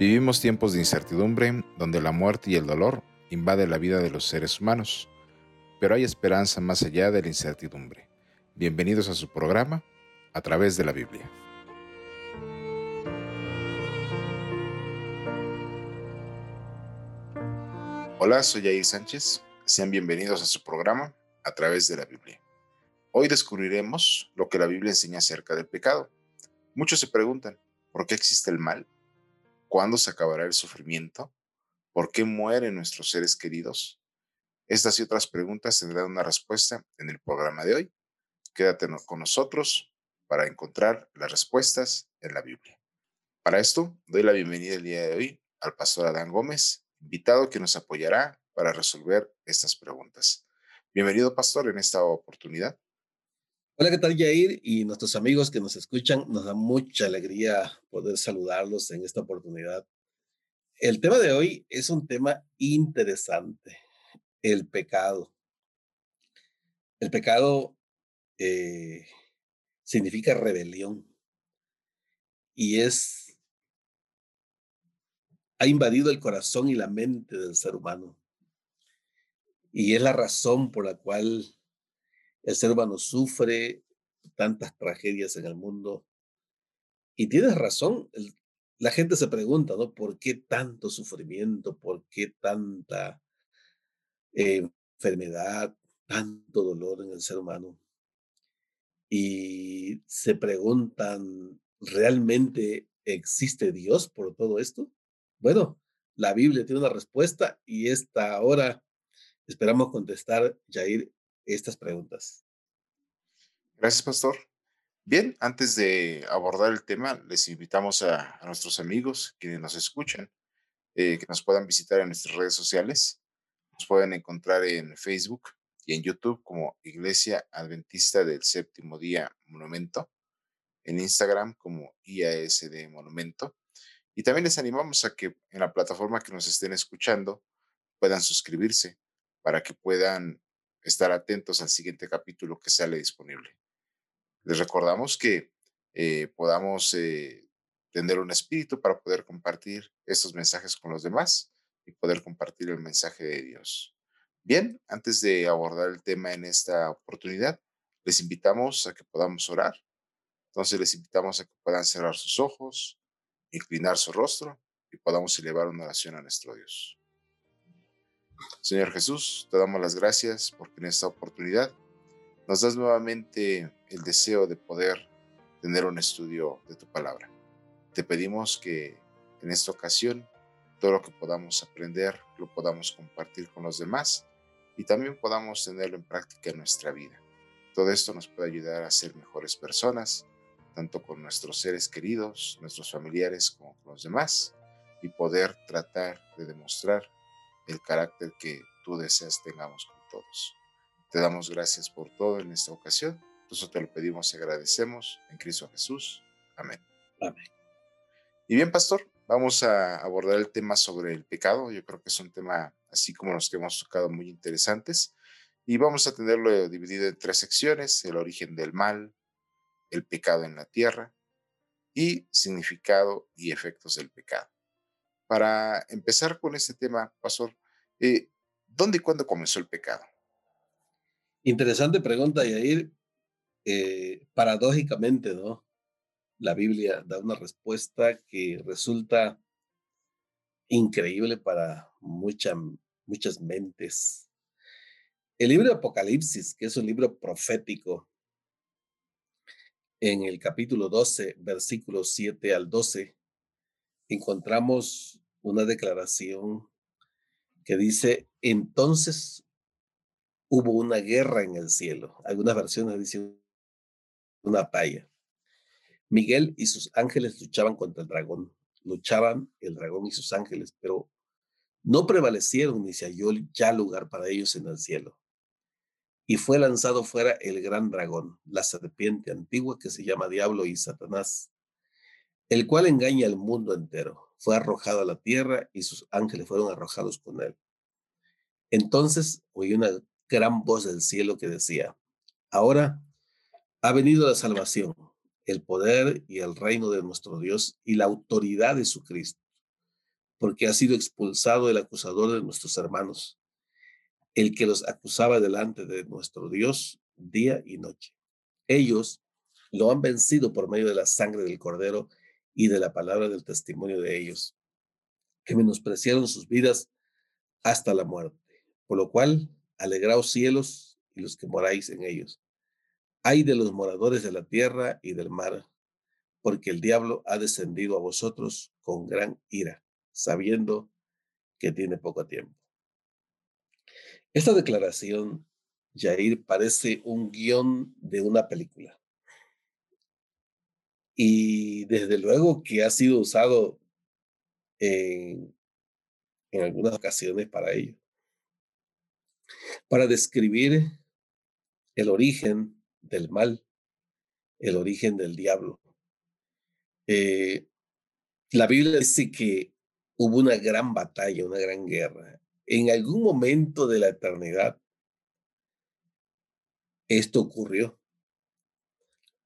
Vivimos tiempos de incertidumbre donde la muerte y el dolor invaden la vida de los seres humanos, pero hay esperanza más allá de la incertidumbre. Bienvenidos a su programa a través de la Biblia. Hola, soy Jair Sánchez. Sean bienvenidos a su programa a través de la Biblia. Hoy descubriremos lo que la Biblia enseña acerca del pecado. Muchos se preguntan, ¿por qué existe el mal? ¿Cuándo se acabará el sufrimiento? ¿Por qué mueren nuestros seres queridos? Estas y otras preguntas tendrán una respuesta en el programa de hoy. Quédate con nosotros para encontrar las respuestas en la Biblia. Para esto, doy la bienvenida el día de hoy al pastor Adán Gómez, invitado que nos apoyará para resolver estas preguntas. Bienvenido, pastor, en esta oportunidad. Hola, ¿qué tal, Jair? Y nuestros amigos que nos escuchan, nos da mucha alegría poder saludarlos en esta oportunidad. El tema de hoy es un tema interesante, el pecado. El pecado eh, significa rebelión y es, ha invadido el corazón y la mente del ser humano. Y es la razón por la cual el ser humano sufre tantas tragedias en el mundo. Y tienes razón, la gente se pregunta, ¿no? ¿Por qué tanto sufrimiento? ¿Por qué tanta enfermedad, tanto dolor en el ser humano? Y se preguntan, ¿realmente existe Dios por todo esto? Bueno, la Biblia tiene una respuesta y esta hora esperamos contestar, Jair, estas preguntas. Gracias, Pastor. Bien, antes de abordar el tema, les invitamos a, nuestros amigos quienes nos escuchan, eh, que nos puedan visitar en nuestras redes sociales. Nos pueden encontrar en Facebook y en YouTube como Iglesia Adventista del Séptimo Día Monumento, en Instagram como IASD Monumento. Y también les animamos a que en la plataforma que nos estén escuchando puedan suscribirse para que puedan estar atentos al siguiente capítulo que sale disponible. Les recordamos que eh, podamos eh, tener un espíritu para poder compartir estos mensajes con los demás y poder compartir el mensaje de Dios. Bien, antes de abordar el tema en esta oportunidad, les invitamos a que podamos orar. Entonces les invitamos a que puedan cerrar sus ojos, inclinar su rostro y podamos elevar una oración a nuestro Dios. Señor Jesús, te damos las gracias porque en esta oportunidad nos das nuevamente el deseo de poder tener un estudio de tu palabra. Te pedimos que en esta ocasión todo lo que podamos aprender lo podamos compartir con los demás y también podamos tenerlo en práctica en nuestra vida. Todo esto nos puede ayudar a ser mejores personas, tanto con nuestros seres queridos, nuestros familiares como con los demás, y poder tratar de demostrar el carácter que tú deseas tengamos con todos. Te damos gracias por todo en esta ocasión. Nosotros te lo pedimos y agradecemos en Cristo Jesús. Amén. Amén. Y bien, pastor, vamos a abordar el tema sobre el pecado. Yo creo que es un tema, así como los que hemos tocado, muy interesantes. Y vamos a tenerlo dividido en tres secciones, el origen del mal, el pecado en la tierra y significado y efectos del pecado. Para empezar con este tema, Pastor, eh, ¿dónde y cuándo comenzó el pecado? Interesante pregunta, Yair. Eh, paradójicamente, ¿no? La Biblia da una respuesta que resulta increíble para muchas muchas mentes. El libro de Apocalipsis, que es un libro profético, en el capítulo 12, versículos 7 al 12, encontramos una declaración que dice, entonces hubo una guerra en el cielo. Algunas versiones dicen una batalla. Miguel y sus ángeles luchaban contra el dragón. Luchaban el dragón y sus ángeles, pero no prevalecieron ni se halló ya lugar para ellos en el cielo. Y fue lanzado fuera el gran dragón, la serpiente antigua que se llama Diablo y Satanás, el cual engaña al mundo entero fue arrojado a la tierra y sus ángeles fueron arrojados con él. Entonces oí una gran voz del cielo que decía, ahora ha venido la salvación, el poder y el reino de nuestro Dios y la autoridad de su Cristo, porque ha sido expulsado el acusador de nuestros hermanos, el que los acusaba delante de nuestro Dios día y noche. Ellos lo han vencido por medio de la sangre del cordero y de la palabra del testimonio de ellos, que menospreciaron sus vidas hasta la muerte. Por lo cual, alegraos cielos y los que moráis en ellos. Hay de los moradores de la tierra y del mar, porque el diablo ha descendido a vosotros con gran ira, sabiendo que tiene poco tiempo. Esta declaración, Jair, parece un guion de una película. Y desde luego que ha sido usado en, en algunas ocasiones para ello. Para describir el origen del mal, el origen del diablo. Eh, la Biblia dice que hubo una gran batalla, una gran guerra. En algún momento de la eternidad, esto ocurrió.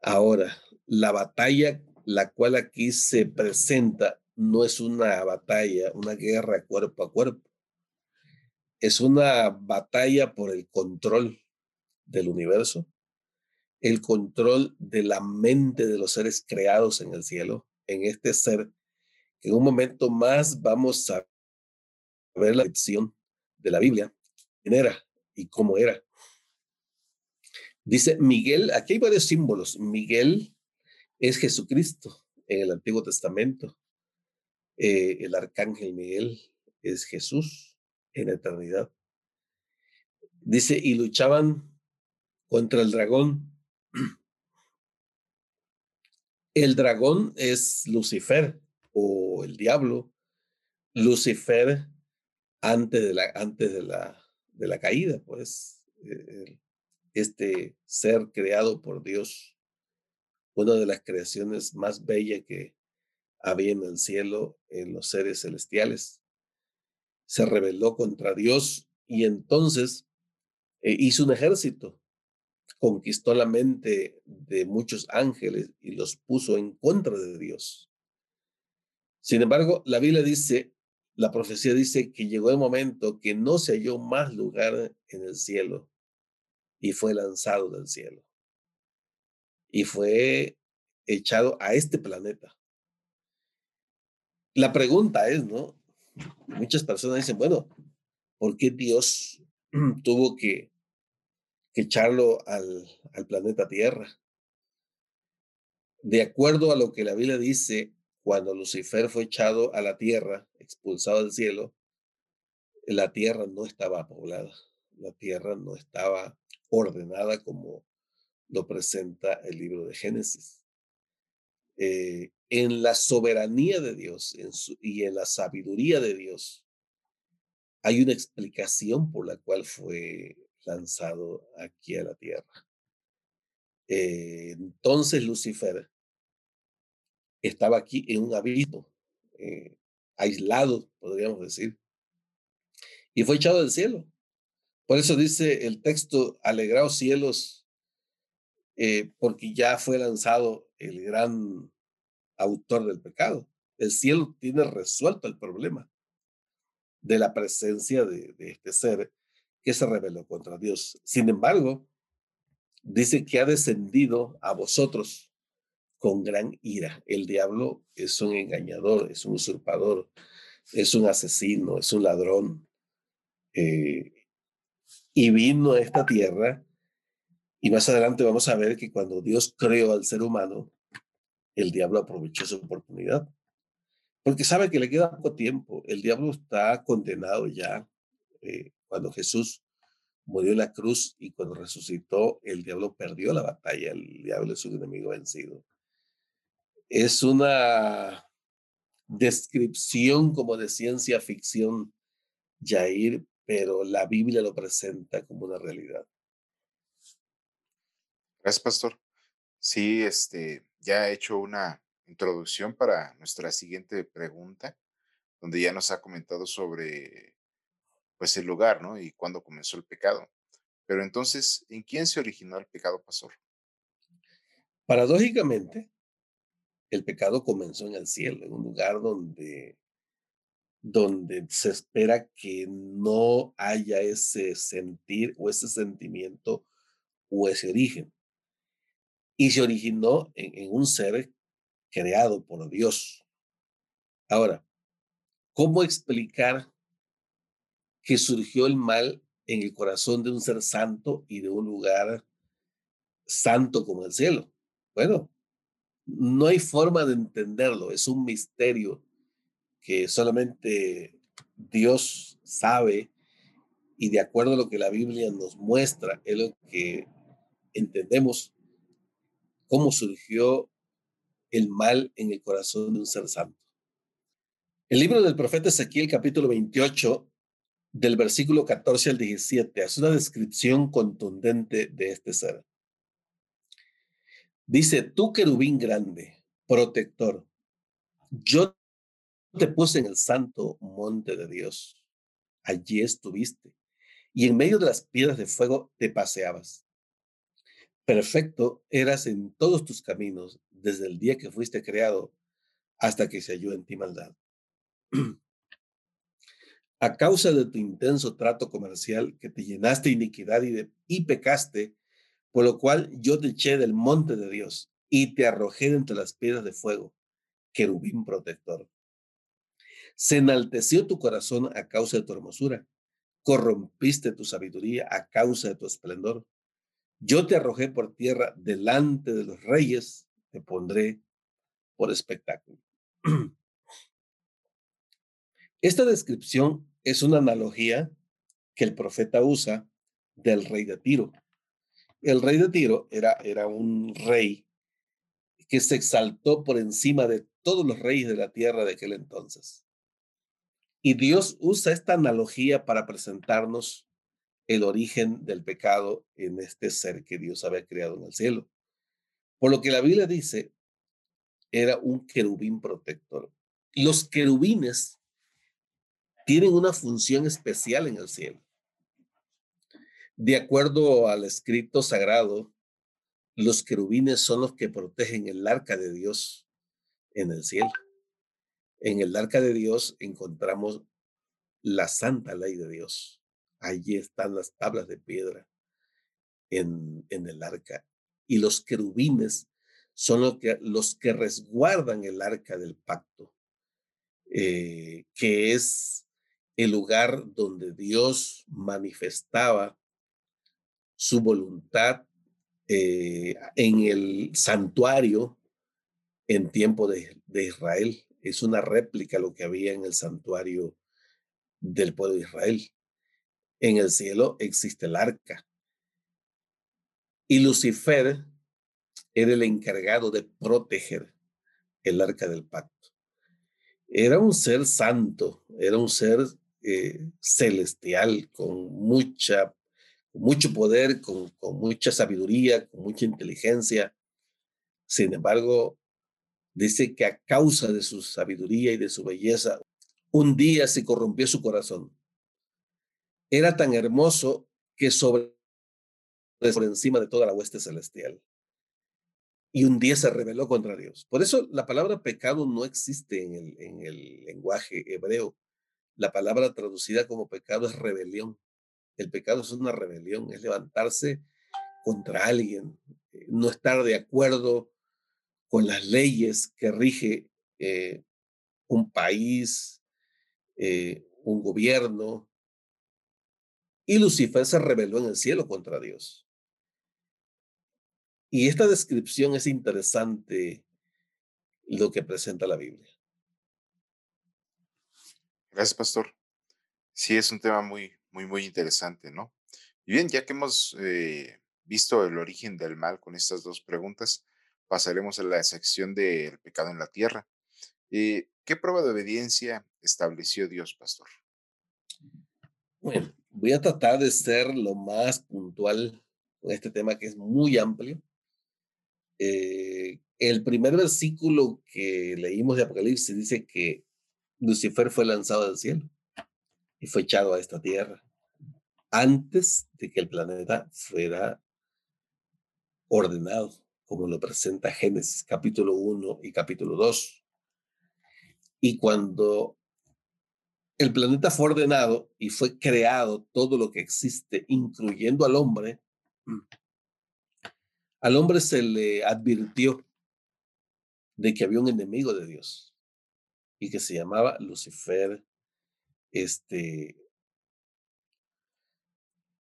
Ahora, la batalla, la cual aquí se presenta, no es una batalla, una guerra cuerpo a cuerpo. Es una batalla por el control del universo, el control de la mente de los seres creados en el cielo, en este ser, en un momento más vamos a ver la lección de la Biblia, quién era y cómo era. Dice Miguel, aquí hay varios símbolos. Miguel es Jesucristo en el Antiguo Testamento. Eh, el arcángel Miguel es Jesús en eternidad. Dice, y luchaban contra el dragón. El dragón es Lucifer o el diablo. Lucifer antes de la, antes de la, de la caída, pues, eh, este ser creado por Dios, una de las creaciones más bellas que había en el cielo, en los seres celestiales, se rebeló contra Dios y entonces eh, hizo un ejército conquistó la mente de muchos ángeles y los puso en contra de Dios. Sin embargo, la Biblia dice, la profecía dice que llegó el momento que no se halló más lugar en el cielo y fue lanzado del cielo. Y fue echado a este planeta. La pregunta es, ¿no? Muchas personas dicen, bueno, ¿por qué Dios tuvo que que echarlo al, al planeta Tierra. De acuerdo a lo que la Biblia dice, cuando Lucifer fue echado a la tierra, expulsado del cielo, la tierra no estaba poblada, la tierra no estaba ordenada como lo presenta el libro de Génesis. Eh, en la soberanía de Dios y en la sabiduría de Dios hay una explicación por la cual fue lanzado aquí a la tierra. Eh, entonces Lucifer estaba aquí en un abismo, eh, aislado, podríamos decir, y fue echado del cielo. Por eso dice el texto, alegraos cielos, eh, porque ya fue lanzado el gran autor del pecado. El cielo tiene resuelto el problema de la presencia de, este ser que se rebeló contra Dios. Sin embargo, dice que ha descendido a vosotros con gran ira. El diablo es un engañador, es un usurpador, es un asesino, es un ladrón. Eh, y vino a esta tierra y más adelante vamos a ver que cuando Dios creó al ser humano, el diablo aprovechó su oportunidad. Porque sabe que le queda poco tiempo. El diablo está condenado ya. Eh, cuando Jesús murió en la cruz y cuando resucitó, el diablo perdió la batalla, el diablo es un enemigo vencido. Es una descripción como de ciencia ficción, Jair, pero la Biblia lo presenta como una realidad. Gracias, pastor. Sí, este, ya he hecho una introducción para nuestra siguiente pregunta, donde ya nos ha comentado sobre pues el lugar, ¿no? Y cuándo comenzó el pecado. Pero entonces, ¿en quién se originó el pecado, pastor? Paradójicamente, el pecado comenzó en el cielo, en un lugar donde donde se espera que no haya ese sentir o ese sentimiento o ese origen. Y se originó en, un ser creado por Dios. Ahora, ¿cómo explicar que surgió el mal en el corazón de un ser santo y de un lugar santo como el cielo? Bueno, no hay forma de entenderlo, es un misterio que solamente Dios sabe y de acuerdo a lo que la Biblia nos muestra, es lo que entendemos cómo surgió el mal en el corazón de un ser santo. El libro del profeta Ezequiel, capítulo 28, del versículo 14 al 17, hace una descripción contundente de este ser. Dice, tú querubín grande, protector, yo te puse en el santo monte de Dios. Allí estuviste. Y en medio de las piedras de fuego te paseabas. Perfecto eras en todos tus caminos desde el día que fuiste creado hasta que se halló en ti maldad. A causa de tu intenso trato comercial que te llenaste de iniquidad y, pecaste, por lo cual yo te eché del monte de Dios y te arrojé entre las piedras de fuego, querubín protector. Se enalteció tu corazón a causa de tu hermosura, corrompiste tu sabiduría a causa de tu esplendor. Yo te arrojé por tierra delante de los reyes, te pondré por espectáculo. Esta descripción es una analogía que el profeta usa del rey de Tiro. El rey de Tiro era, era un rey que se exaltó por encima de todos los reyes de la tierra de aquel entonces. Y Dios usa esta analogía para presentarnos el origen del pecado en este ser que Dios había creado en el cielo. Por lo que la Biblia dice, era un querubín protector. Los querubines tienen una función especial en el cielo. De acuerdo al escrito sagrado, los querubines son los que protegen el arca de Dios en el cielo. En el arca de Dios encontramos la santa ley de Dios. Allí están las tablas de piedra en, en el arca. Y los querubines son los que, los que resguardan el arca del pacto, eh, que es el lugar donde Dios manifestaba su voluntad eh, en el santuario en tiempo de, de, Israel. Es una réplica lo que había en el santuario del pueblo de Israel. En el cielo existe el arca. Y Lucifer era el encargado de proteger el arca del pacto. Era un ser santo, era un ser eh, celestial con mucha mucho poder, con, con mucha sabiduría, con mucha inteligencia. Sin embargo, dice que a causa de su sabiduría y de su belleza, un día se corrompió su corazón. Era tan hermoso que sobre por encima de toda la hueste celestial. Y un día se rebeló contra Dios. Por eso la palabra pecado no existe en el, en el lenguaje hebreo. La palabra traducida como pecado es rebelión. El pecado es una rebelión, es levantarse contra alguien, eh, no estar de acuerdo con las leyes que rige eh, un país, eh, un gobierno. Y Lucifer se rebeló en el cielo contra Dios. Y esta descripción es interesante lo que presenta la Biblia. Gracias, pastor. Sí, es un tema muy, muy, muy interesante, ¿no? Y bien, ya que hemos eh, visto el origen del mal con estas dos preguntas, pasaremos a la sección del pecado en la tierra. Eh, ¿Qué prueba de obediencia estableció Dios, pastor? Bueno, voy a tratar de ser lo más puntual con este tema que es muy amplio. Eh, el primer versículo que leímos de Apocalipsis dice que Lucifer fue lanzado del cielo y fue echado a esta tierra antes de que el planeta fuera ordenado, como lo presenta Génesis capítulo 1 y capítulo 2. Y cuando el planeta fue ordenado y fue creado todo lo que existe, incluyendo al hombre, al hombre se le advirtió de que había un enemigo de Dios y que se llamaba Lucifer, este,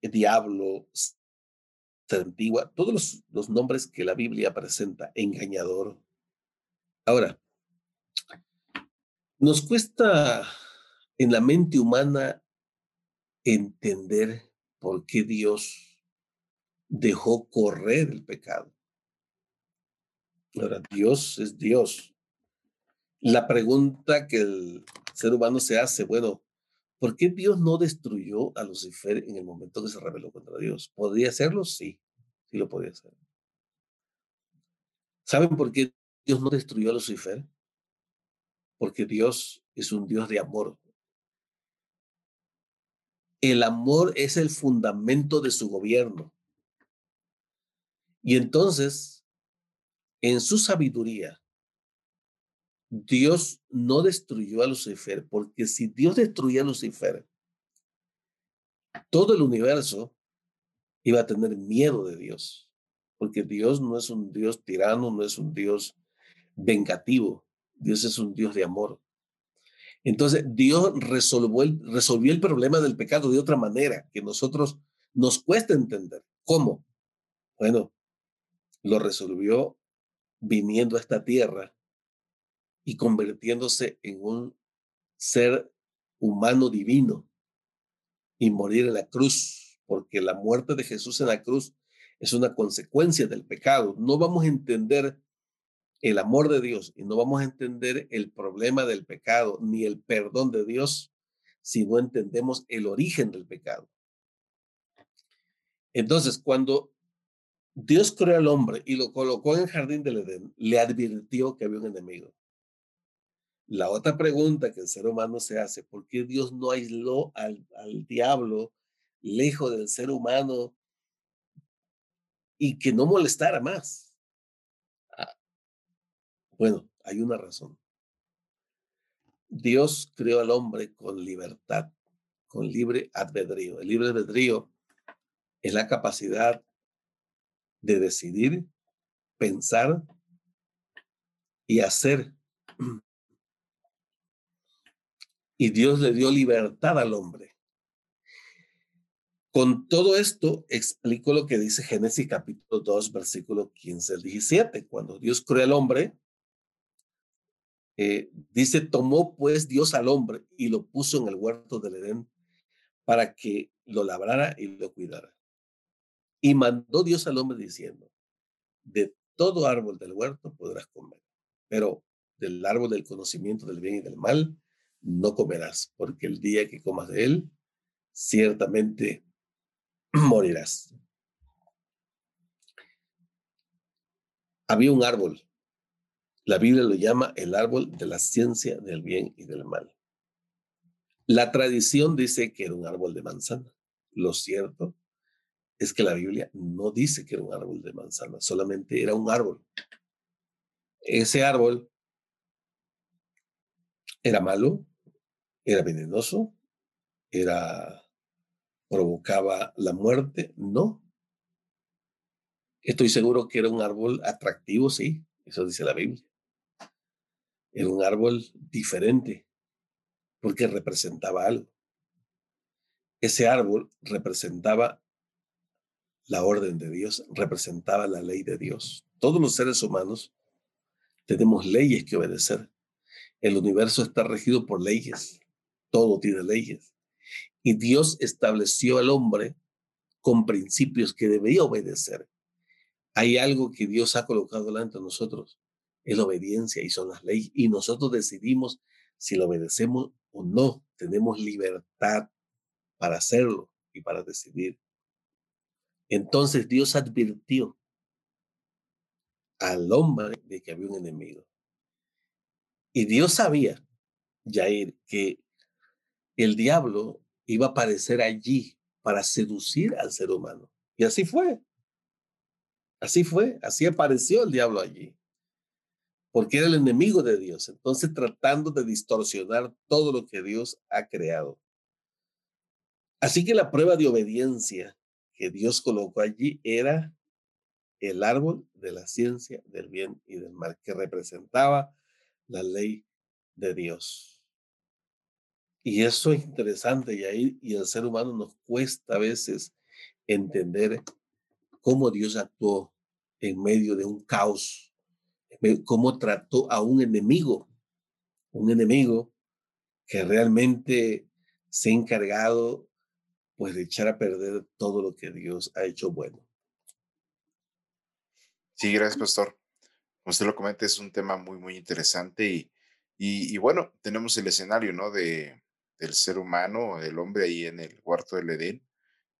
diablo, antigua, todos los, los nombres que la Biblia presenta, engañador. Ahora, nos cuesta en la mente humana entender por qué Dios dejó correr el pecado. Ahora, Dios es Dios. La pregunta que el ser humano se hace, bueno, ¿por qué Dios no destruyó a Lucifer en el momento que se rebeló contra Dios? ¿Podría hacerlo? Sí, sí lo podía hacer. ¿Saben por qué Dios no destruyó a Lucifer? Porque Dios es un Dios de amor. El amor es el fundamento de su gobierno. Y entonces, en su sabiduría, Dios no destruyó a Lucifer, porque si Dios destruía a Lucifer, todo el universo iba a tener miedo de Dios, porque Dios no es un Dios tirano, no es un Dios vengativo, Dios es un Dios de amor. Entonces, Dios resolvió el, problema del pecado de otra manera que nosotros nos cuesta entender. ¿Cómo? Bueno, lo resolvió viniendo a esta tierra y convirtiéndose en un ser humano divino y morir en la cruz, porque la muerte de Jesús en la cruz es una consecuencia del pecado. No vamos a entender el amor de Dios y no vamos a entender el problema del pecado ni el perdón de Dios si no entendemos el origen del pecado. Entonces, cuando Dios creó al hombre y lo colocó en el jardín del Edén, le advirtió que había un enemigo. La otra pregunta que el ser humano se hace, ¿por qué Dios no aisló al, al diablo lejos del ser humano y que no molestara más? Bueno, hay una razón. Dios creó al hombre con libertad, con libre albedrío. El libre albedrío es la capacidad de decidir, pensar y hacer. Y Dios le dio libertad al hombre. Con todo esto, explico lo que dice Génesis capítulo 2, versículo 15 al 17. Cuando Dios creó al hombre, eh, dice, tomó pues Dios al hombre y lo puso en el huerto del Edén para que lo labrara y lo cuidara. Y mandó Dios al hombre diciendo, de todo árbol del huerto podrás comer, pero del árbol del conocimiento del bien y del mal no comerás, porque el día que comas de él, ciertamente morirás. Había un árbol la Biblia lo llama el árbol de la ciencia del bien y del mal. La tradición dice que era un árbol de manzana. Lo cierto es que la Biblia no dice que era un árbol de manzana, solamente era un árbol. Ese árbol era malo, era venenoso, era provocaba la muerte, no. Estoy seguro que era un árbol atractivo, sí, eso dice la Biblia. Era un árbol diferente porque representaba algo. Ese árbol representaba la orden de Dios, representaba la ley de Dios. Todos los seres humanos tenemos leyes que obedecer. El universo está regido por leyes. Todo tiene leyes. Y Dios estableció al hombre con principios que debía obedecer. Hay algo que Dios ha colocado delante de nosotros es la obediencia y son las leyes. Y nosotros decidimos si lo obedecemos o no. Tenemos libertad para hacerlo y para decidir. Entonces Dios advirtió al hombre de que había un enemigo. Y Dios sabía, Jair, que el diablo iba a aparecer allí para seducir al ser humano. Y así fue. Así fue, así apareció el diablo allí porque era el enemigo de Dios, entonces tratando de distorsionar todo lo que Dios ha creado. Así que la prueba de obediencia que Dios colocó allí era el árbol de la ciencia del bien y del mal, que representaba la ley de Dios. Y eso es interesante y ahí y al ser humano nos cuesta a veces entender cómo Dios actuó en medio de un caos cómo trató a un enemigo, un enemigo que realmente se ha encargado pues de echar a perder todo lo que Dios ha hecho bueno. Sí, gracias, pastor. Como usted lo comenta, es un tema muy, muy interesante y, y, bueno, tenemos el escenario, ¿no? De, del ser humano, el hombre ahí en el cuarto del Edén.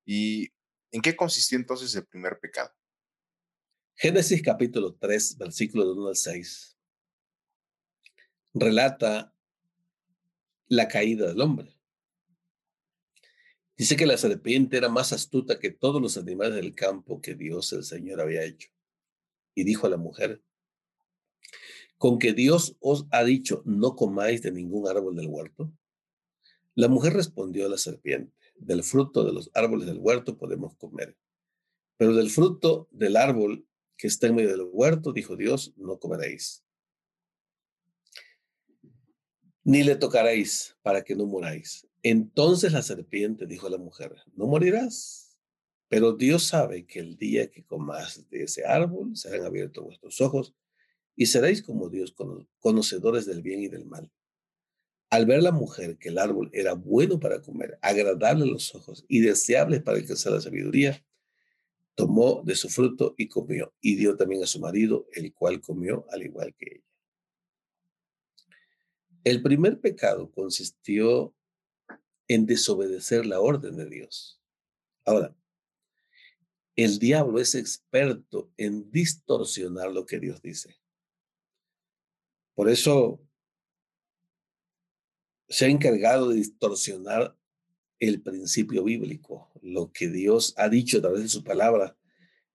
¿Y en qué consistió entonces el primer pecado? Génesis capítulo 3, versículo de 1 al 6, relata la caída del hombre. Dice que la serpiente era más astuta que todos los animales del campo que Dios el Señor había hecho. Y dijo a la mujer, con que Dios os ha dicho, no comáis de ningún árbol del huerto. La mujer respondió a la serpiente, del fruto de los árboles del huerto podemos comer, pero del fruto del árbol que está en medio del huerto, dijo Dios, no comeréis. Ni le tocaréis para que no muráis. Entonces la serpiente dijo a la mujer, no morirás, pero Dios sabe que el día que comas de ese árbol serán abiertos vuestros ojos y seréis como Dios, conocedores del bien y del mal. Al ver la mujer que el árbol era bueno para comer, agradable a los ojos y deseable para alcanzar la sabiduría, tomó de su fruto y comió, y dio también a su marido, el cual comió al igual que ella. El primer pecado consistió en desobedecer la orden de Dios. Ahora, el diablo es experto en distorsionar lo que Dios dice. Por eso se ha encargado de distorsionar el principio bíblico, lo que Dios ha dicho a través de su palabra,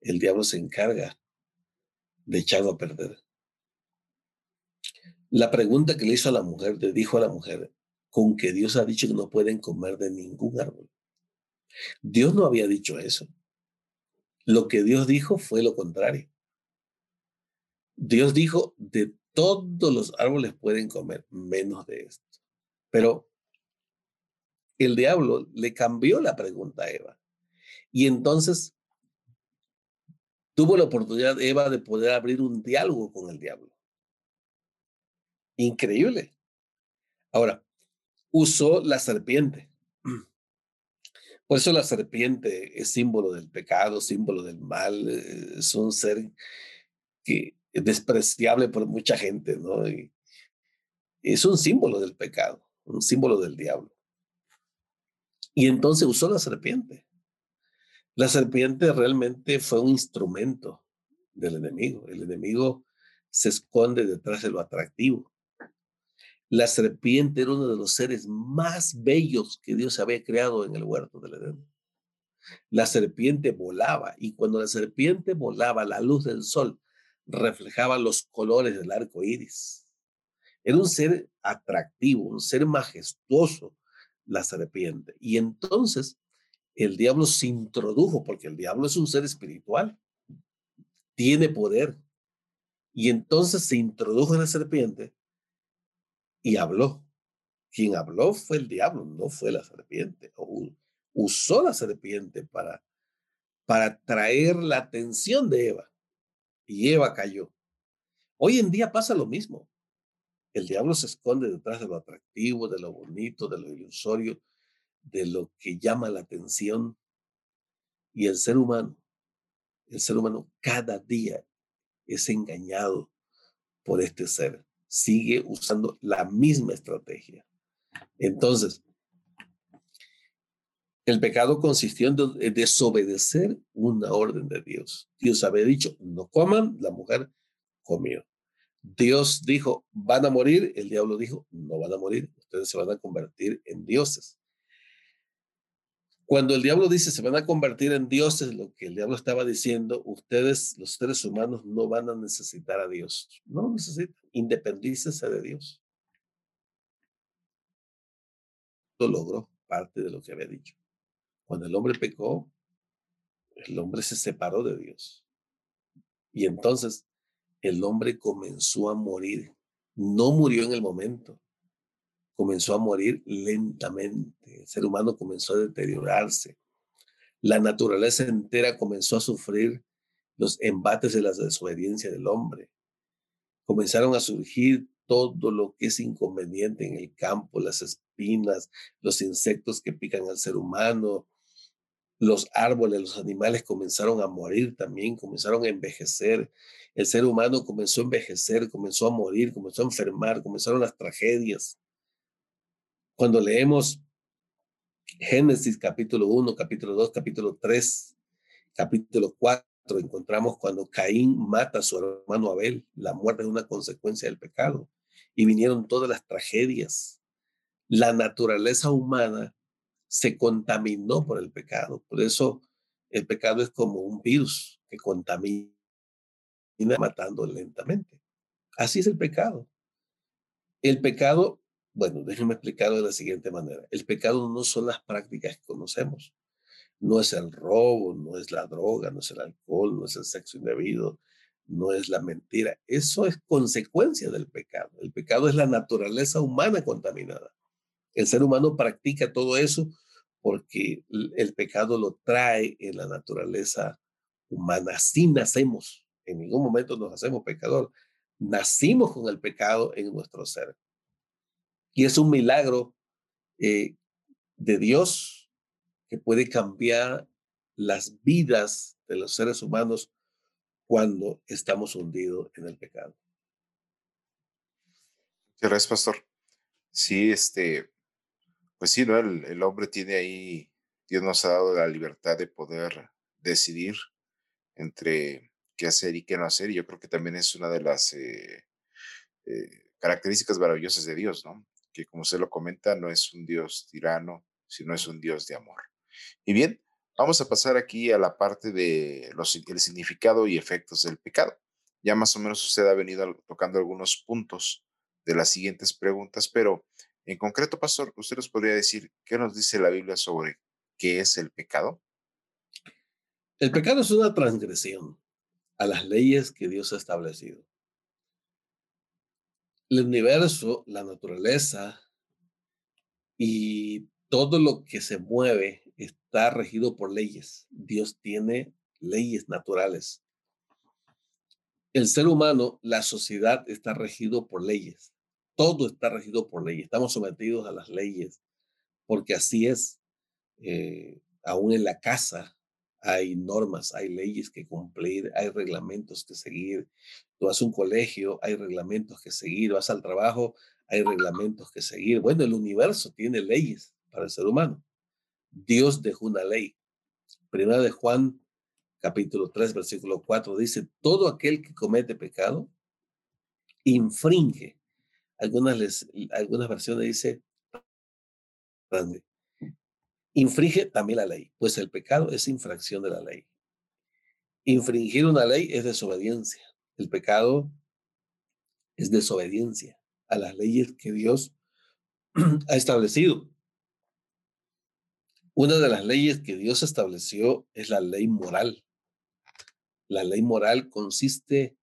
el diablo se encarga de echarlo a perder. La pregunta que le hizo a la mujer, le dijo a la mujer, con que Dios ha dicho que no pueden comer de ningún árbol. Dios no había dicho eso. Lo que Dios dijo fue lo contrario. Dios dijo, de todos los árboles pueden comer, menos de esto. Pero el diablo le cambió la pregunta a Eva. Y entonces tuvo la oportunidad Eva de poder abrir un diálogo con el diablo. Increíble. Ahora, usó la serpiente. Por eso la serpiente es símbolo del pecado, símbolo del mal, es un ser que es despreciable por mucha gente, ¿no? es un símbolo del pecado, un símbolo del diablo. Y entonces usó la serpiente. La serpiente realmente fue un instrumento del enemigo. El enemigo se esconde detrás de lo atractivo. La serpiente era uno de los seres más bellos que Dios había creado en el huerto del Edén. La serpiente volaba y cuando la serpiente volaba, la luz del sol reflejaba los colores del arco iris. Era un ser atractivo, un ser majestuoso, la serpiente. Y entonces el diablo se introdujo, porque el diablo es un ser espiritual, tiene poder. Y entonces se introdujo en la serpiente y habló. Quien habló fue el diablo, no fue la serpiente. Usó la serpiente para, para traer la atención de Eva. Y Eva cayó. Hoy en día pasa lo mismo. El diablo se esconde detrás de lo atractivo, de lo bonito, de lo ilusorio, de lo que llama la atención. Y el ser humano, el ser humano cada día es engañado por este ser. Sigue usando la misma estrategia. Entonces, el pecado consistió en desobedecer una orden de Dios. Dios había dicho, no coman, la mujer comió. Dios dijo, van a morir, el diablo dijo, no van a morir, ustedes se van a convertir en dioses. Cuando el diablo dice se van a convertir en dioses, lo que el diablo estaba diciendo, ustedes, los seres humanos, no van a necesitar a Dios. No necesitan. Independícense de Dios. Lo logró parte de lo que había dicho. Cuando el hombre pecó, el hombre se separó de Dios. Y entonces el hombre comenzó a morir. No murió en el momento, comenzó a morir lentamente. El ser humano comenzó a deteriorarse. La naturaleza entera comenzó a sufrir los embates de la desobediencia del hombre. Comenzaron a surgir todo lo que es inconveniente en el campo, las espinas, los insectos que pican al ser humano, los árboles, los animales comenzaron a morir también, comenzaron a envejecer. El ser humano comenzó a envejecer, comenzó a morir, comenzó a enfermar, comenzaron las tragedias. Cuando leemos Génesis capítulo 1, capítulo 2, capítulo 3, capítulo 4, encontramos cuando Caín mata a su hermano Abel. La muerte es una consecuencia del pecado. Y vinieron todas las tragedias. La naturaleza humana se contaminó por el pecado. Por eso el pecado es como un virus que contamina matando lentamente. Así es el pecado. El pecado bueno, déjenme explicarlo de la siguiente manera. El pecado no son las prácticas que conocemos. No es el robo, no es la droga, no es el alcohol, no es el sexo indebido, no es la mentira. Eso es consecuencia del pecado. El pecado es la naturaleza humana contaminada. El ser humano practica todo eso porque el pecado lo trae en la naturaleza humana. Así nacemos. En ningún momento nos hacemos pecador. Nacimos con el pecado en nuestro ser. Y es un milagro eh, de Dios que puede cambiar las vidas de los seres humanos cuando estamos hundidos en el pecado. Gracias, pastor. Sí, este, pues sí, ¿no? El, hombre tiene ahí, Dios nos ha dado la libertad de poder decidir entre qué hacer y qué no hacer. Y yo creo que también es una de las eh, eh, características maravillosas de Dios, ¿no? que como se lo comenta, no es un Dios tirano, sino es un Dios de amor. Y bien, vamos a pasar aquí a la parte de los, significado y efectos del pecado. Ya más o menos usted ha venido tocando algunos puntos de las siguientes preguntas, pero en concreto, pastor, ¿usted nos podría decir qué nos dice la Biblia sobre qué es el pecado? El pecado es una transgresión a las leyes que Dios ha establecido el universo, la naturaleza y todo lo que se mueve está regido por leyes. Dios tiene leyes naturales. El ser humano, la sociedad está regido por leyes. Todo está regido por leyes. Estamos sometidos a las leyes porque así es. Eh, aún en la casa hay normas, hay leyes que cumplir, hay reglamentos que seguir. Tú vas a un colegio, hay reglamentos que seguir, vas al trabajo, hay reglamentos que seguir. Bueno, el universo tiene leyes para el ser humano. Dios dejó una ley. Primera de Juan, capítulo 3, versículo 4, dice, todo aquel que comete pecado, infringe. Algunas, algunas versiones dice, infringe también la ley, pues el pecado es infracción de la ley. Infringir una ley es desobediencia. El pecado es desobediencia a las leyes que Dios ha establecido. Una de las leyes que Dios estableció es la ley moral. La ley moral consiste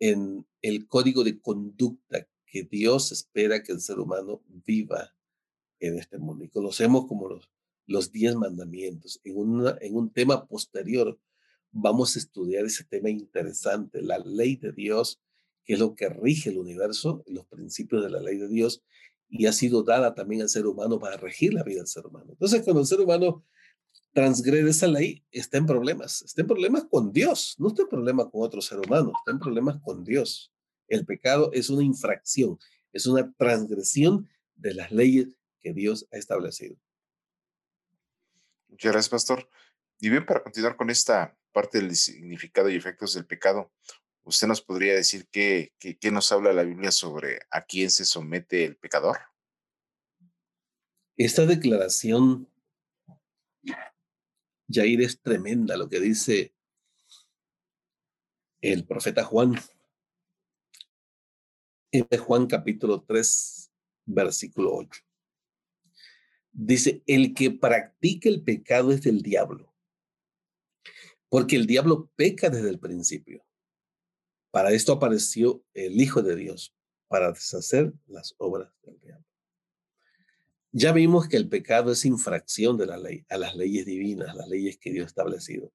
en el código de conducta que Dios espera que el ser humano viva en este mundo. Y conocemos como los los diez mandamientos. En, una, en un tema posterior vamos a estudiar ese tema interesante, la ley de Dios, que es lo que rige el universo, los principios de la ley de Dios, y ha sido dada también al ser humano para regir la vida del ser humano. Entonces, cuando el ser humano transgrede esa ley, está en problemas. Está en problemas con Dios, no está en problemas con otro ser humano, está en problemas con Dios. El pecado es una infracción, es una transgresión de las leyes que Dios ha establecido. Muchas gracias, pastor. Y bien, para continuar con esta parte del significado y efectos del pecado, ¿usted nos podría decir qué, qué, nos habla la Biblia sobre a quién se somete el pecador? Esta declaración Yair es tremenda lo que dice el profeta Juan. Juan capítulo 3, versículo 8. Dice, el que practica el pecado es del diablo, porque el diablo peca desde el principio. Para esto apareció el Hijo de Dios, para deshacer las obras del diablo. Ya vimos que el pecado es infracción de la ley, a las leyes divinas, las leyes que Dios ha establecido.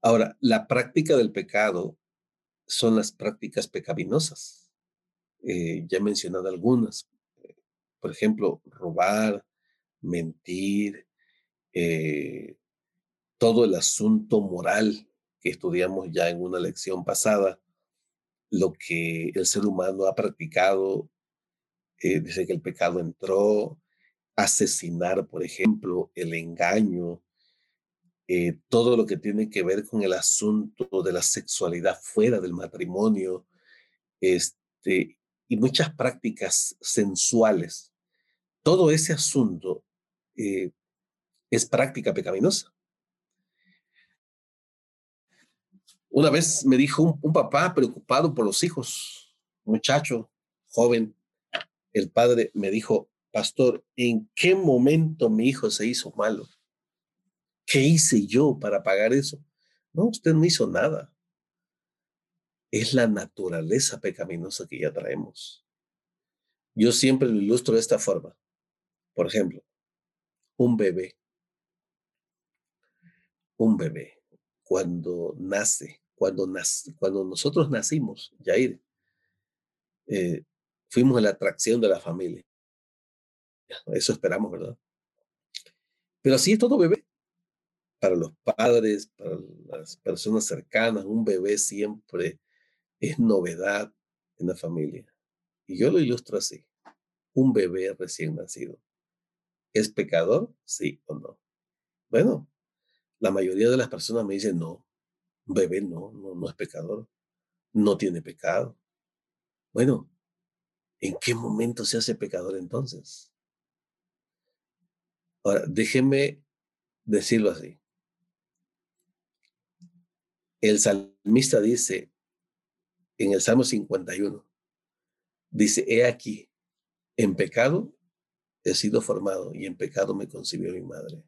Ahora, la práctica del pecado son las prácticas pecaminosas. Eh, ya he mencionado algunas. Por ejemplo, robar, mentir, eh, todo el asunto moral que estudiamos ya en una lección pasada, lo que el ser humano ha practicado eh, desde que el pecado entró, asesinar, por ejemplo, el engaño, eh, todo lo que tiene que ver con el asunto de la sexualidad fuera del matrimonio, este, y muchas prácticas sensuales. Todo ese asunto eh, es práctica pecaminosa. Una vez me dijo un, papá preocupado por los hijos, muchacho, joven, el padre me dijo, pastor, ¿en qué momento mi hijo se hizo malo? ¿Qué hice yo para pagar eso? No, usted no hizo nada. Es la naturaleza pecaminosa que ya traemos. Yo siempre lo ilustro de esta forma. Por ejemplo, un bebé. Un bebé, cuando nace, cuando, nace, cuando nosotros nacimos, Jair, eh, fuimos la atracción de la familia. Eso esperamos, ¿verdad? Pero así es todo bebé. Para los padres, para las personas cercanas, un bebé siempre es novedad en la familia. Y yo lo ilustro así. Un bebé recién nacido. ¿Es pecador? Sí o no. Bueno, la mayoría de las personas me dicen no. Un bebé no, no, no es pecador. No tiene pecado. Bueno, ¿En qué momento se hace pecador entonces? Ahora, déjeme decirlo así. El salmista dice en el Salmo 51, dice, he aquí, en pecado he sido formado y en pecado me concibió mi madre.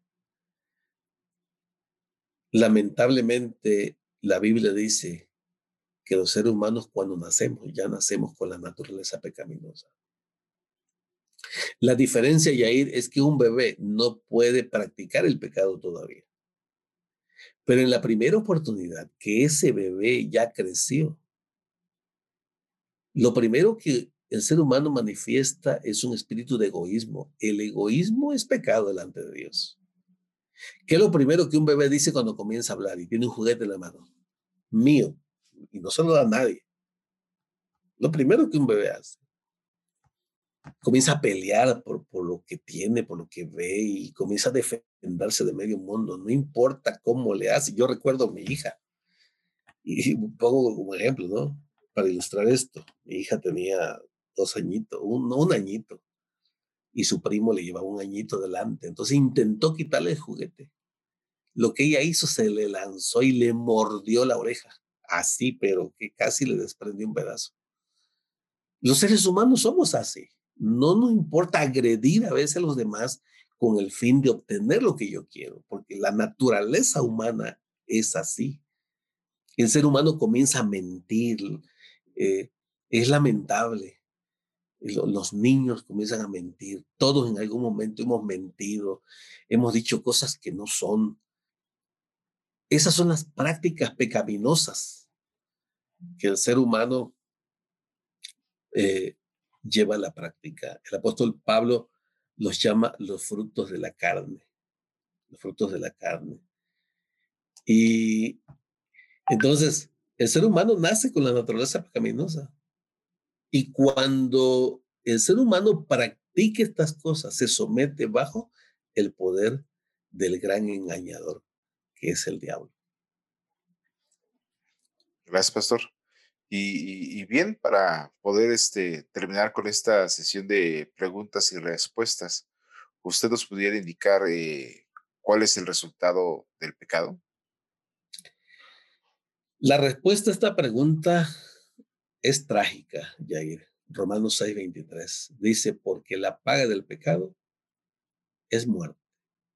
Lamentablemente, la Biblia dice que los seres humanos cuando nacemos ya nacemos con la naturaleza pecaminosa. La diferencia, Yair, es que un bebé no puede practicar el pecado todavía. Pero en la primera oportunidad que ese bebé ya creció, lo primero que el ser humano manifiesta es un espíritu de egoísmo. El egoísmo es pecado delante de Dios. ¿Qué es lo primero que un bebé dice cuando comienza a hablar y tiene un juguete en la mano? Mío y no se lo da a nadie. Lo primero que un bebé hace. Comienza a pelear por, por lo que tiene, por lo que ve y comienza a defenderse de medio mundo. No importa cómo le hace. Yo recuerdo a mi hija y pongo como ejemplo, ¿no? Para ilustrar esto. Mi hija tenía dos añitos, un, un añito y su primo le llevaba un añito delante. Entonces intentó quitarle el juguete. Lo que ella hizo se le lanzó y le mordió la oreja así, pero que casi le desprendió un pedazo. Los seres humanos somos así. No nos importa agredir a veces a los demás con el fin de obtener lo que yo quiero, porque la naturaleza humana es así. El ser humano comienza a mentir. Eh, es lamentable. Los niños comienzan a mentir. Todos en algún momento hemos mentido. Hemos dicho cosas que no son. Esas son las prácticas pecaminosas que el ser humano eh, lleva a la práctica. El apóstol Pablo los llama los frutos de la carne, los frutos de la carne. Y entonces, el ser humano nace con la naturaleza pecaminosa. Y cuando el ser humano practica estas cosas, se somete bajo el poder del gran engañador, que es el diablo. Gracias, Pastor. Y, bien, para poder este, terminar con esta sesión de preguntas y respuestas, ¿usted nos pudiera indicar eh, cuál es el resultado del pecado? La respuesta a esta pregunta es trágica, Jair. Romanos 6:23 dice, porque la paga del pecado es muerte,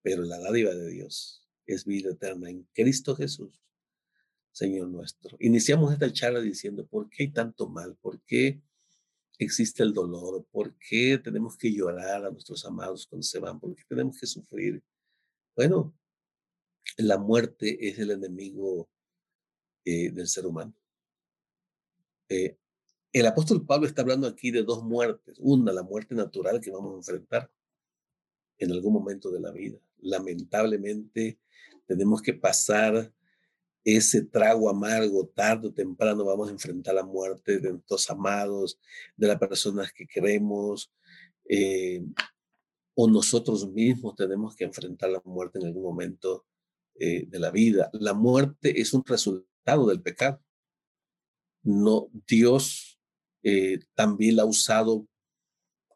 pero la dádiva de Dios es vida eterna en Cristo Jesús, Señor nuestro. Iniciamos esta charla diciendo, ¿por qué hay tanto mal? ¿Por qué existe el dolor? ¿Por qué tenemos que llorar a nuestros amados cuando se van? ¿Por qué tenemos que sufrir? Bueno, la muerte es el enemigo eh, del ser humano. Eh, el apóstol Pablo está hablando aquí de dos muertes. Una, la muerte natural que vamos a enfrentar en algún momento de la vida. Lamentablemente, tenemos que pasar ese trago amargo, tarde o temprano vamos a enfrentar la muerte de nuestros amados, de las personas que queremos, eh, o nosotros mismos tenemos que enfrentar la muerte en algún momento eh, de la vida. La muerte es un resultado del pecado. No, Dios eh, también la ha usado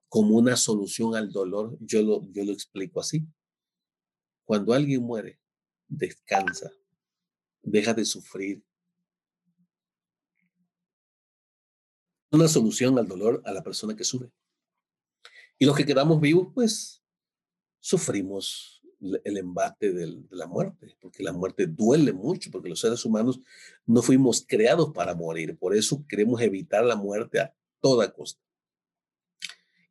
como una solución al dolor. Yo lo, yo lo explico así. Cuando alguien muere, descansa, deja de sufrir. Una solución al dolor a la persona que sufre. Y los que quedamos vivos, pues, sufrimos el embate de la muerte, porque la muerte duele mucho, porque los seres humanos no fuimos creados para morir. Por eso queremos evitar la muerte a toda costa.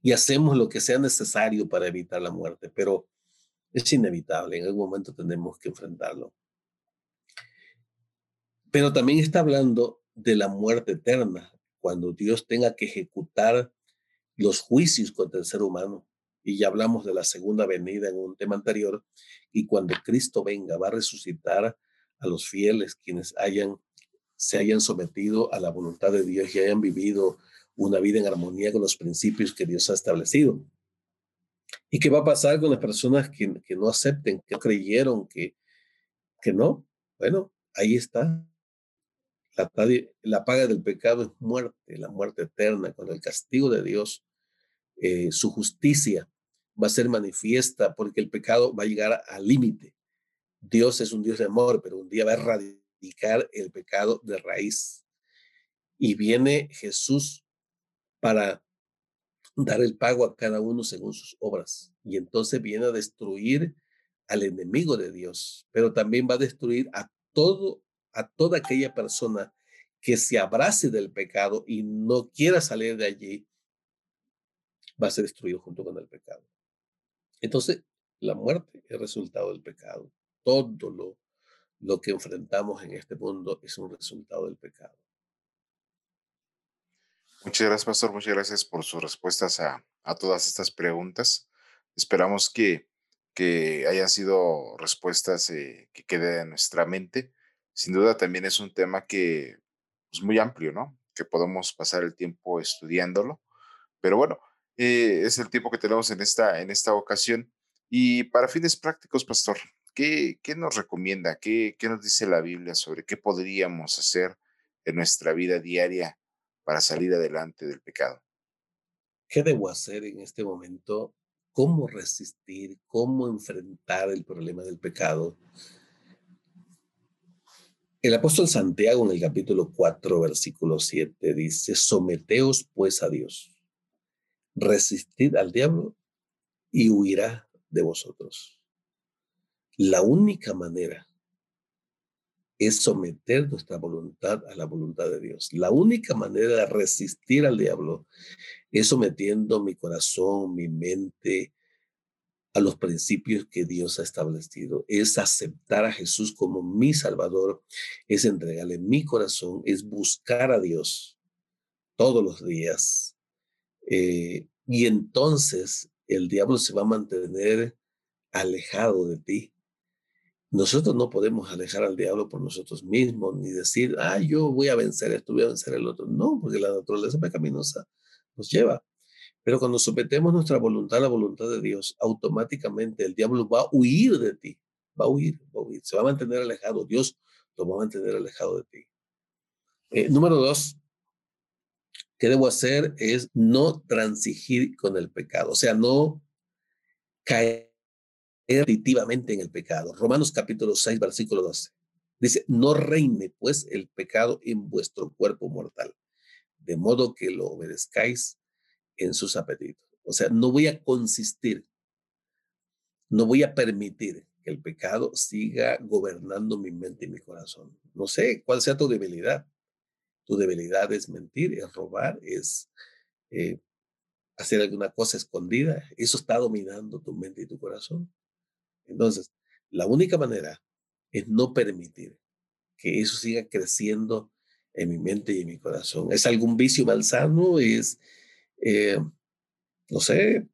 Y hacemos lo que sea necesario para evitar la muerte, pero es inevitable, en algún momento tenemos que enfrentarlo. Pero también está hablando de la muerte eterna, cuando Dios tenga que ejecutar los juicios contra el ser humano. Y ya hablamos de la segunda venida en un tema anterior. Y cuando Cristo venga, va a resucitar a los fieles, quienes hayan, se hayan sometido a la voluntad de Dios y hayan vivido una vida en armonía con los principios que Dios ha establecido. ¿Y qué va a pasar con las personas que, que no acepten, que creyeron, que, que no? Bueno, ahí está. La, paga del pecado es muerte, la muerte eterna, con el castigo de Dios eh, su justicia va a ser manifiesta porque el pecado va a llegar al límite. Dios es un Dios de amor, pero un día va a erradicar el pecado de raíz. Y viene Jesús para dar el pago a cada uno según sus obras. Y entonces viene a destruir al enemigo de Dios, pero también va a destruir a todo, a toda aquella persona que se abrace del pecado y no quiera salir de allí va a ser destruido junto con el pecado. Entonces, la muerte es resultado del pecado. Todo lo, lo que enfrentamos en este mundo es un resultado del pecado. Muchas gracias, Pastor. Muchas gracias por sus respuestas a, a todas estas preguntas. Esperamos que, que hayan sido respuestas eh, que queden en nuestra mente. Sin duda también es un tema que es pues, muy amplio, ¿no? Que podemos pasar el tiempo estudiándolo. Pero bueno, eh, es el tiempo que tenemos en esta, en esta ocasión. Y para fines prácticos, pastor, ¿qué, qué nos recomienda? ¿Qué, ¿Qué nos dice la Biblia sobre qué podríamos hacer en nuestra vida diaria para salir adelante del pecado? ¿Qué debo hacer en este momento? ¿Cómo resistir? ¿Cómo enfrentar el problema del pecado? El apóstol Santiago en el capítulo 4, versículo 7 dice, someteos pues a Dios resistid al diablo y huirá de vosotros. La única manera es someter nuestra voluntad a la voluntad de Dios. La única manera de resistir al diablo es sometiendo mi corazón, mi mente a los principios que Dios ha establecido. Es aceptar a Jesús como mi Salvador, es entregarle mi corazón, es buscar a Dios todos los días eh, y entonces el diablo se va a mantener alejado de ti. Nosotros no podemos alejar al diablo por nosotros mismos, ni decir, ah, yo voy a vencer esto, voy a vencer el otro. No, porque la naturaleza pecaminosa nos lleva. Pero cuando sometemos nuestra voluntad a la voluntad de Dios, automáticamente el diablo va a huir de ti. Va a huir, va a huir. Se va a mantener alejado. Dios lo va a mantener alejado de ti. Eh, número dos, ¿Qué debo hacer? Es no transigir con el pecado, o sea, no caer definitivamente en el pecado. Romanos capítulo 6, versículo 12. Dice, no reine pues el pecado en vuestro cuerpo mortal, de modo que lo obedezcáis en sus apetitos. O sea, no voy a consistir, no voy a permitir que el pecado siga gobernando mi mente y mi corazón. No sé cuál sea tu debilidad. Tu debilidad es mentir, es robar, es eh, hacer alguna cosa escondida. Eso está dominando tu mente y tu corazón. Entonces, la única manera es no permitir que eso siga creciendo en mi mente y en mi corazón. ¿Es algún vicio malsano? ¿Es, eh, no sé,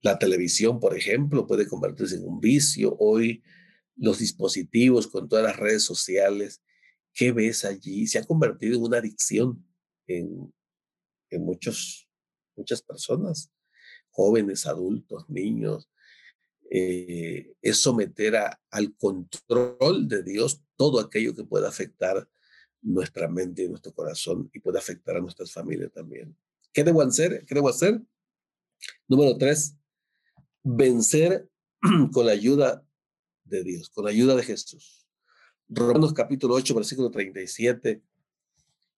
la televisión, por ejemplo, puede convertirse en un vicio? Hoy los dispositivos con todas las redes sociales, ¿qué ves allí? Se ha convertido en una adicción en, en muchos, muchas personas, jóvenes, adultos, niños, eh, es someter al control de Dios todo aquello que pueda afectar nuestra mente y nuestro corazón y puede afectar a nuestras familias también. ¿Qué debo hacer? ¿Qué debo hacer? Número tres, vencer con la ayuda de Dios, con la ayuda de Jesús. Romanos capítulo 8, versículo 37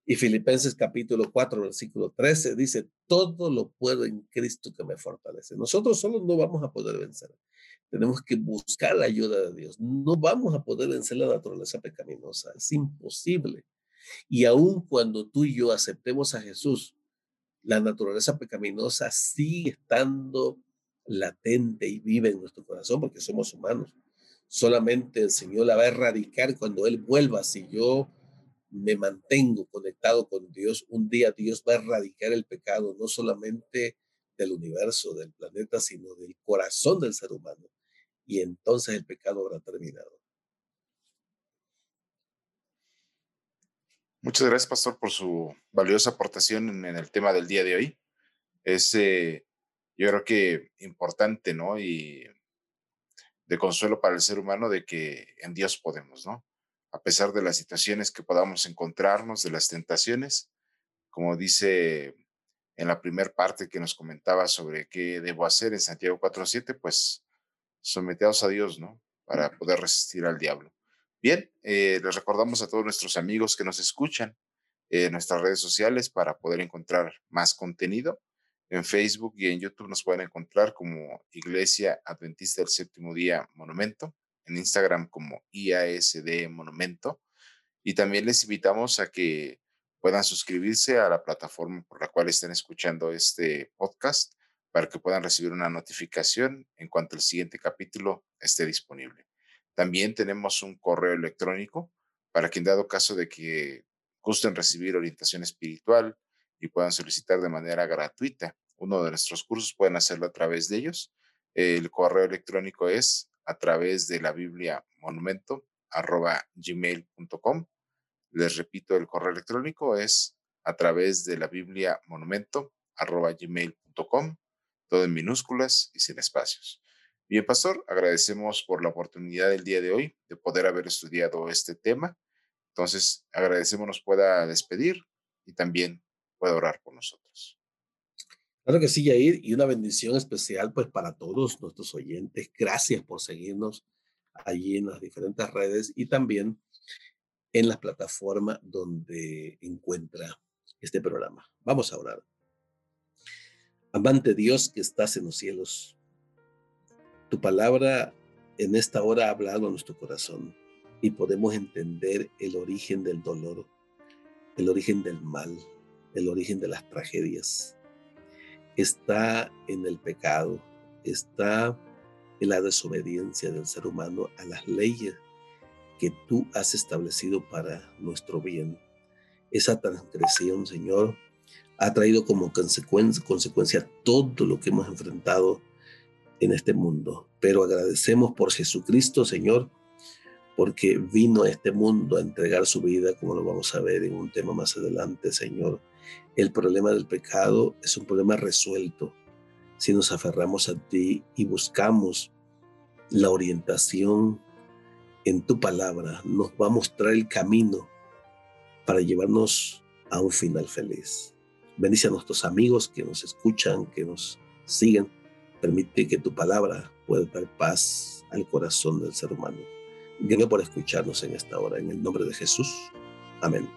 y Filipenses capítulo 4, versículo 13 dice, todo lo puedo en Cristo que me fortalece. Nosotros solo no vamos a poder vencer. Tenemos que buscar la ayuda de Dios. No vamos a poder vencer la naturaleza pecaminosa. Es imposible. Y aun cuando tú y yo aceptemos a Jesús, la naturaleza pecaminosa sigue estando latente y vive en nuestro corazón porque somos humanos. Solamente el Señor la va a erradicar cuando Él vuelva. Si yo me mantengo conectado con Dios, un día Dios va a erradicar el pecado, no solamente del universo, del planeta, sino del corazón del ser humano y entonces el pecado habrá terminado. Muchas gracias, pastor, por su valiosa aportación en, el tema del día de hoy. Es, eh, yo creo que importante, ¿no? Y de consuelo para el ser humano de que en Dios podemos, ¿no? A pesar de las situaciones que podamos encontrarnos, de las tentaciones, como dice en la primera parte que nos comentaba sobre qué debo hacer en Santiago 4.7, pues someteados a Dios, ¿no? Para poder resistir al diablo. Bien, eh, les recordamos a todos nuestros amigos que nos escuchan en nuestras redes sociales para poder encontrar más contenido. En Facebook y en YouTube nos pueden encontrar como Iglesia Adventista del Séptimo Día Monumento, en Instagram como IASD Monumento. Y también les invitamos a que puedan suscribirse a la plataforma por la cual estén escuchando este podcast para que puedan recibir una notificación en cuanto el siguiente capítulo esté disponible. También tenemos un correo electrónico para quien dado caso de que gusten recibir orientación espiritual y puedan solicitar de manera gratuita uno de nuestros cursos, pueden hacerlo a través de ellos. El correo electrónico es a través de la Biblia monumento arroba gmail.com. Les repito, el correo electrónico es a través de la Biblia monumento arroba gmail.com todo en minúsculas y sin espacios. Bien, pastor, agradecemos por la oportunidad del día de hoy de poder haber estudiado este tema. Entonces, agradecemos nos pueda despedir y también pueda orar por nosotros. Claro que sí, Yair, y una bendición especial pues para todos nuestros oyentes. Gracias por seguirnos allí en las diferentes redes y también en la plataforma donde encuentra este programa. Vamos a orar. Amante Dios que estás en los cielos, tu palabra en esta hora ha hablado a nuestro corazón y podemos entender el origen del dolor, el origen del mal, el origen de las tragedias. Está en el pecado, está en la desobediencia del ser humano a las leyes que tú has establecido para nuestro bien. Esa transgresión, Señor, ha traído como consecuencia, consecuencia todo lo que hemos enfrentado en este mundo. Pero agradecemos por Jesucristo, Señor, porque vino a este mundo a entregar su vida, como lo vamos a ver en un tema más adelante, Señor. El problema del pecado es un problema resuelto si nos aferramos a ti y buscamos la orientación en tu palabra. Nos va a mostrar el camino para llevarnos a un final feliz. Bendice a nuestros amigos que nos escuchan, que nos siguen. Permite que tu palabra puede dar paz al corazón del ser humano. Gracias por escucharnos en esta hora. En el nombre de Jesús. Amén.